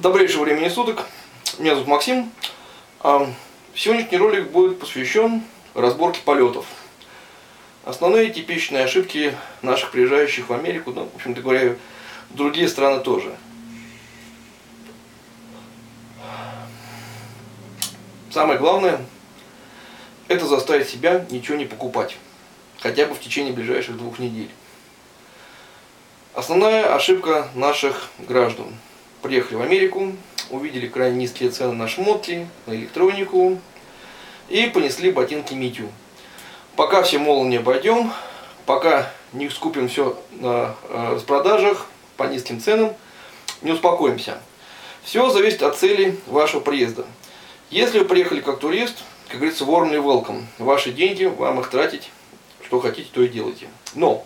Добрейшего времени суток. Меня зовут Максим. А, сегодняшний ролик будет посвящен разборке полетов. Основные типичные ошибки наших приезжающих в Америку, ну, в общем-то говоря, другие страны тоже. Самое главное, это заставить себя ничего не покупать. Хотя бы в течение ближайших двух недель. Основная ошибка наших граждан – приехали в Америку, увидели крайне низкие цены на шмотки, на электронику и понесли ботинки Митю. Пока все молы не обойдем, пока не скупим все на э, распродажах по низким ценам, не успокоимся. Все зависит от цели вашего приезда. Если вы приехали как турист, как говорится, warmly welcome. Ваши деньги, вам их тратить, что хотите, то и делайте. Но,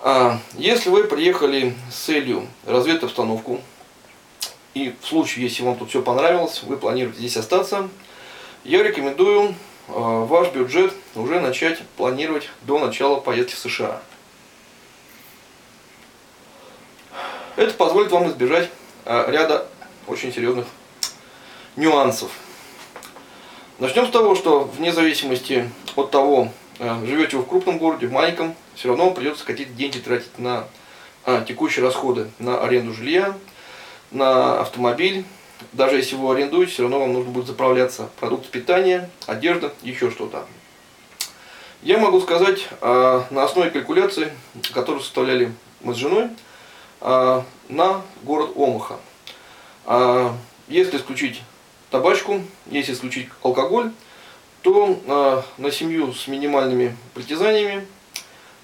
а, если вы приехали с целью разведать обстановку, и в случае, если вам тут все понравилось, вы планируете здесь остаться, я рекомендую э, ваш бюджет уже начать планировать до начала поездки в США. Это позволит вам избежать э, ряда очень серьезных нюансов. Начнем с того, что вне зависимости от того, э, живете вы в крупном городе, в маленьком, все равно вам придется какие-то деньги тратить на текущие расходы, на аренду жилья, на автомобиль. Даже если вы арендуете, все равно вам нужно будет заправляться продукты питания, одежда, еще что-то. Я могу сказать э, на основе калькуляции, которую составляли мы с женой, э, на город Омаха. Э, если исключить табачку, если исключить алкоголь, то на семью с минимальными притязаниями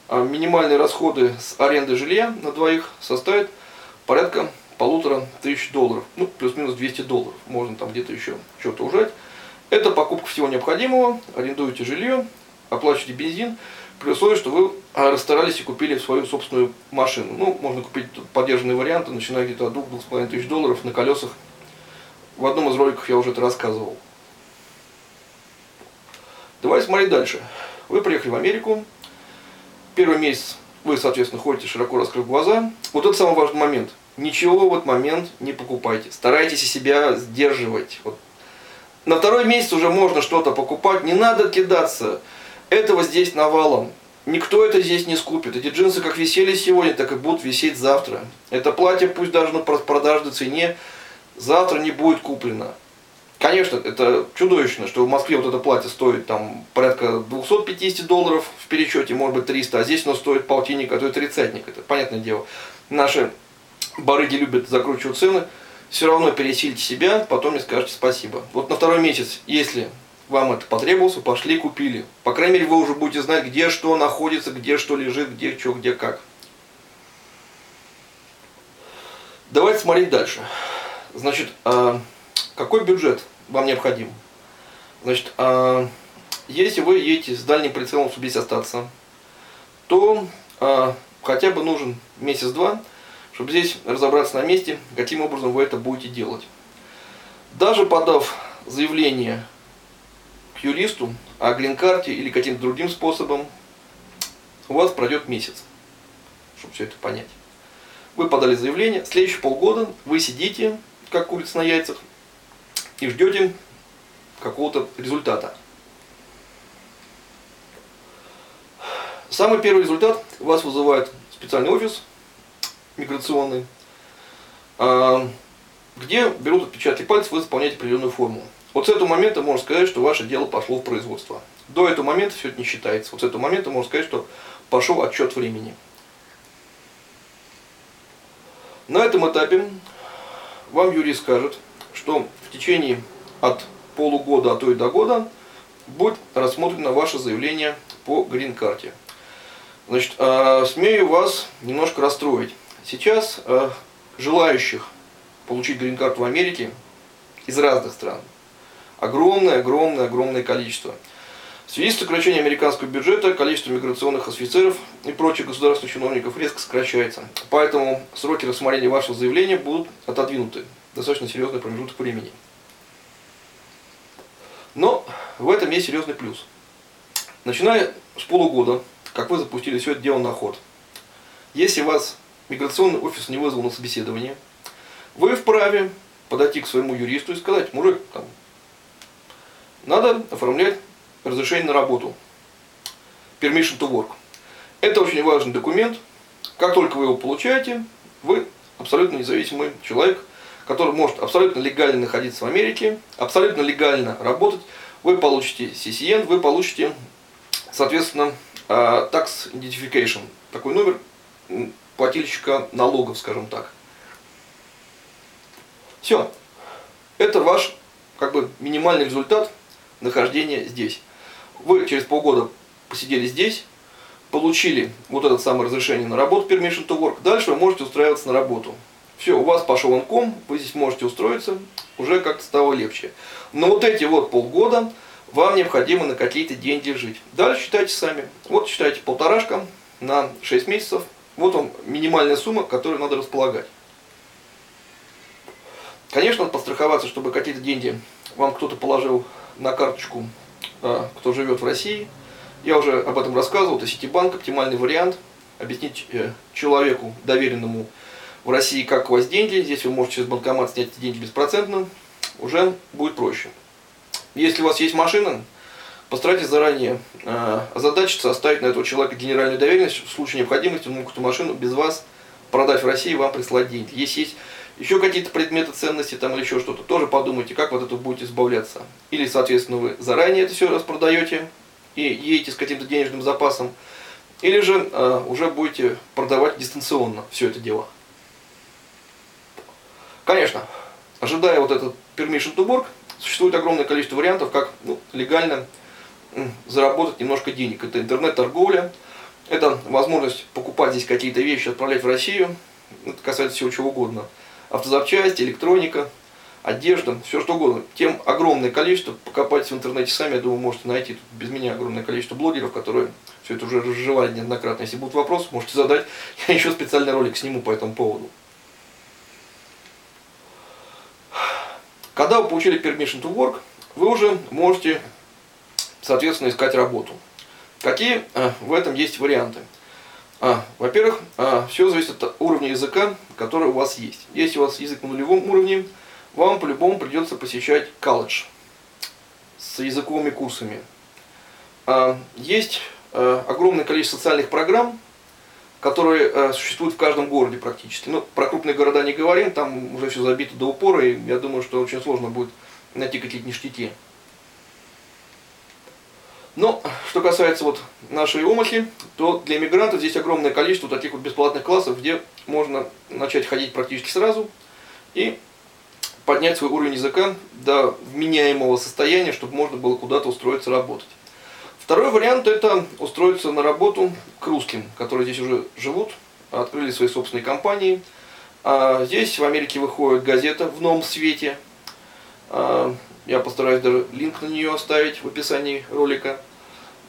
минимальные расходы с аренды жилья на двоих составят порядка полутора тысяч долларов, ну, плюс-минус 200 долларов, можно там где-то еще что-то ужать. Это покупка всего необходимого, арендуете жилье, оплачиваете бензин, при условии, что вы а, расстарались и купили свою собственную машину. Ну, можно купить поддержанные варианты, начиная где-то от 2-2,5 тысяч долларов на колесах. В одном из роликов я уже это рассказывал. Давайте смотреть дальше. Вы приехали в Америку. Первый месяц вы, соответственно, ходите широко раскрыв глаза. Вот это самый важный момент – ничего в этот момент не покупайте. Старайтесь себя сдерживать. Вот. На второй месяц уже можно что-то покупать. Не надо кидаться. Этого здесь навалом. Никто это здесь не скупит. Эти джинсы как висели сегодня, так и будут висеть завтра. Это платье пусть даже на продажной цене завтра не будет куплено. Конечно, это чудовищно, что в Москве вот это платье стоит там порядка 250 долларов в пересчете, может быть 300, а здесь оно стоит полтинник, а то и тридцатник. Это понятное дело. Наши барыги любят закручивать цены, все равно пересилите себя, потом мне скажете спасибо. Вот на второй месяц, если вам это потребовалось, пошли купили. По крайней мере, вы уже будете знать, где что находится, где что лежит, где что, где как. Давайте смотреть дальше. Значит, а, какой бюджет вам необходим? Значит, а, если вы едете с дальним прицелом, чтобы здесь остаться, то а, хотя бы нужен месяц-два, чтобы здесь разобраться на месте, каким образом вы это будете делать. Даже подав заявление к юристу о грин-карте или каким-то другим способом, у вас пройдет месяц, чтобы все это понять. Вы подали заявление, следующие полгода вы сидите, как курица на яйцах, и ждете какого-то результата. Самый первый результат вас вызывает специальный офис, миграционный, а, где берут отпечатки пальцев, вы заполняете определенную форму. Вот с этого момента можно сказать, что ваше дело пошло в производство. До этого момента все это не считается. Вот с этого момента можно сказать, что пошел отчет времени. На этом этапе вам юрист скажет, что в течение от полугода, а то и до года будет рассмотрено ваше заявление по грин-карте. Значит, а, смею вас немножко расстроить. Сейчас э, желающих получить грин-карту в Америке из разных стран огромное, огромное, огромное количество. В связи с сокращением американского бюджета количество миграционных офицеров и прочих государственных чиновников резко сокращается. Поэтому сроки рассмотрения вашего заявления будут отодвинуты. Достаточно серьезный промежуток времени. Но в этом есть серьезный плюс. Начиная с полугода, как вы запустили все это дело на ход, если вас миграционный офис не вызвал на собеседование, вы вправе подойти к своему юристу и сказать, мужик, там, надо оформлять разрешение на работу. Permission to work. Это очень важный документ. Как только вы его получаете, вы абсолютно независимый человек, который может абсолютно легально находиться в Америке, абсолютно легально работать. Вы получите CCN, вы получите, соответственно, а, Tax Identification, такой номер плательщика налогов, скажем так. Все. Это ваш как бы минимальный результат нахождения здесь. Вы через полгода посидели здесь, получили вот это самое разрешение на работу, permission to work, дальше вы можете устраиваться на работу. Все, у вас пошел инком, вы здесь можете устроиться, уже как-то стало легче. Но вот эти вот полгода вам необходимо на какие-то деньги жить. Дальше считайте сами. Вот считайте полторашка на 6 месяцев. Вот вам минимальная сумма, которой надо располагать. Конечно, надо подстраховаться, чтобы какие-то деньги вам кто-то положил на карточку, а, кто живет в России. Я уже об этом рассказывал, это Ситибанк, оптимальный вариант. Объяснить э, человеку, доверенному в России, как у вас деньги. Здесь вы можете через банкомат снять деньги беспроцентно. Уже будет проще. Если у вас есть машина, постарайтесь заранее э, озадачиться, оставить на этого человека генеральную доверенность. В случае необходимости он мог эту машину без вас продать в России и вам прислать деньги. Если есть еще какие-то предметы ценности там или еще что-то, тоже подумайте, как вот это будете избавляться. Или, соответственно, вы заранее это все распродаете и едете с каким-то денежным запасом, или же э, уже будете продавать дистанционно все это дело. Конечно, ожидая вот этот permission to work, существует огромное количество вариантов, как ну, легально заработать немножко денег. Это интернет-торговля, это возможность покупать здесь какие-то вещи, отправлять в Россию, это касается всего чего угодно – автозапчасти, электроника, одежда, все что угодно. Тем огромное количество, покопайтесь в интернете сами, я думаю, можете найти тут без меня огромное количество блогеров, которые все это уже разжевали неоднократно. Если будут вопросы, можете задать, я еще специальный ролик сниму по этому поводу. Когда вы получили permission to work, вы уже можете, соответственно, искать работу. Какие э, в этом есть варианты? А, во-первых, а, все зависит от уровня языка, который у вас есть. Если у вас язык на нулевом уровне, вам по-любому придется посещать колледж с языковыми курсами. А, есть а, огромное количество социальных программ, которые существуют в каждом городе практически. Ну, про крупные города не говорим, там уже все забито до упора, и я думаю, что очень сложно будет найти какие-то ништяки. Но, что касается вот нашей омахи, то для иммигрантов здесь огромное количество таких вот бесплатных классов, где можно начать ходить практически сразу и поднять свой уровень языка до вменяемого состояния, чтобы можно было куда-то устроиться работать. Второй вариант это устроиться на работу к русским, которые здесь уже живут, открыли свои собственные компании. А здесь в Америке выходит газета в новом свете. А, я постараюсь даже линк на нее оставить в описании ролика.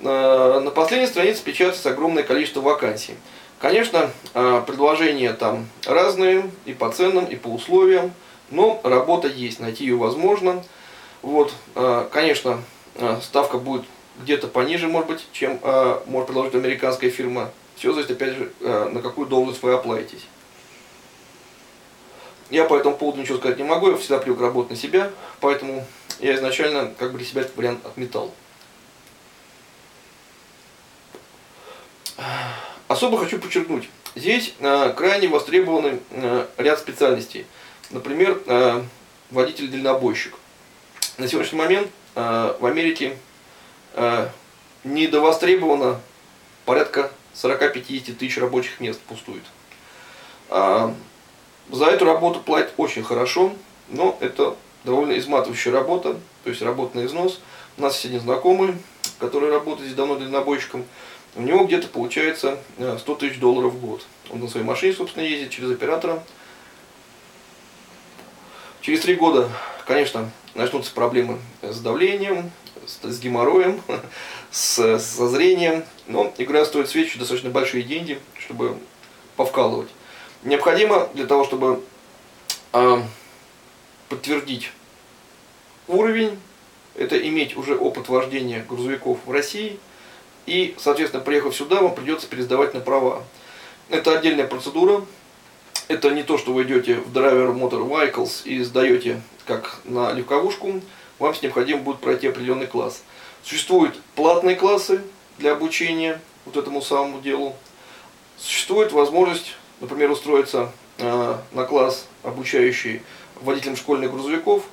Э, на последней странице печатается огромное количество вакансий. Конечно, э, предложения там разные и по ценам, и по условиям, но работа есть, найти ее возможно. Вот, э, конечно, ставка будет где-то пониже, может быть, чем может предложить американская фирма. Все зависит, опять же, на какую должность вы оплатитесь. Я по этому поводу ничего сказать не могу, я всегда привык работать на себя, поэтому я изначально как бы для себя этот вариант отметал. Особо хочу подчеркнуть, здесь э, крайне востребованы э, ряд специальностей. Например, э, водитель-дальнобойщик. На сегодняшний момент э, в Америке э, недовостребовано порядка 40-50 тысяч рабочих мест пустует. Э, за эту работу платят очень хорошо, но это довольно изматывающая работа, то есть работа на износ. У нас есть один знакомый, который работает здесь давно дальнобойщиком у него где-то получается 100 э, тысяч долларов в год. Он на своей машине, собственно, ездит через оператора. Через три года, конечно, начнутся проблемы с давлением, с, геморроем, с, со зрением. Но игра стоит свечи достаточно большие деньги, чтобы повкалывать. Необходимо для того, чтобы э, подтвердить уровень, это иметь уже опыт вождения грузовиков в России – и, соответственно, приехав сюда, вам придется пересдавать на права. Это отдельная процедура. это не то, что вы идете в Driver Motor Vehicles и сдаете как на легковушку, вам необходимо будет пройти определенный класс. Существуют платные классы для обучения вот этому самому делу. Существует возможность, например, устроиться э, на класс, обучающий водителям школьных грузовиков.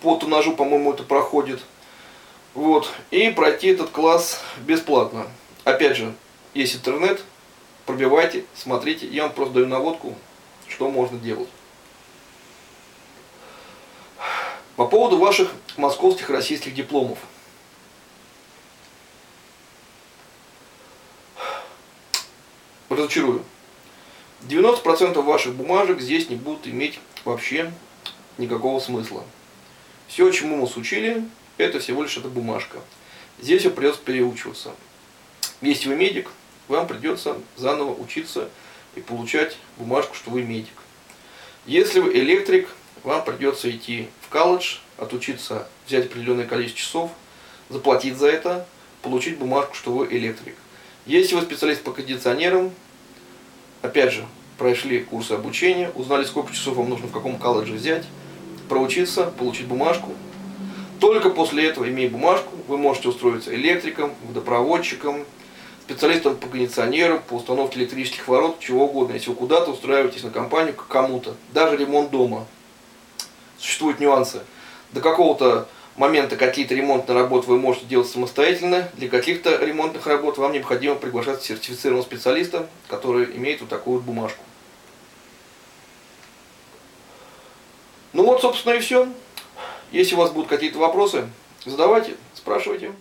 По тоннажу, по-моему, это проходит. Вот. И пройти этот класс бесплатно. Опять же, есть интернет, пробивайте, смотрите. Я вам просто даю наводку, что можно делать. По поводу ваших московских российских дипломов. Разочарую. 90% ваших бумажек здесь не будут иметь вообще никакого смысла. Все, чему вас учили, это всего лишь эта бумажка. Здесь вам придется переучиваться. Если вы медик, вам придется заново учиться и получать бумажку, что вы медик. Если вы электрик, вам придется идти в колледж, отучиться, взять определенное количество часов, заплатить за это, получить бумажку, что вы электрик. Если вы специалист по кондиционерам, опять же, прошли курсы обучения, узнали, сколько часов вам нужно в каком колледже взять, проучиться, получить бумажку. Только после этого, имея бумажку, вы можете устроиться электриком, водопроводчиком, специалистом по кондиционеру, по установке электрических ворот, чего угодно, если вы куда-то устраиваетесь на компанию к кому-то. Даже ремонт дома. Существуют нюансы. До какого-то момента какие-то ремонтные работы вы можете делать самостоятельно. Для каких-то ремонтных работ вам необходимо приглашать сертифицированного специалиста, который имеет вот такую вот бумажку. Вот, собственно, и все. Если у вас будут какие-то вопросы, задавайте, спрашивайте.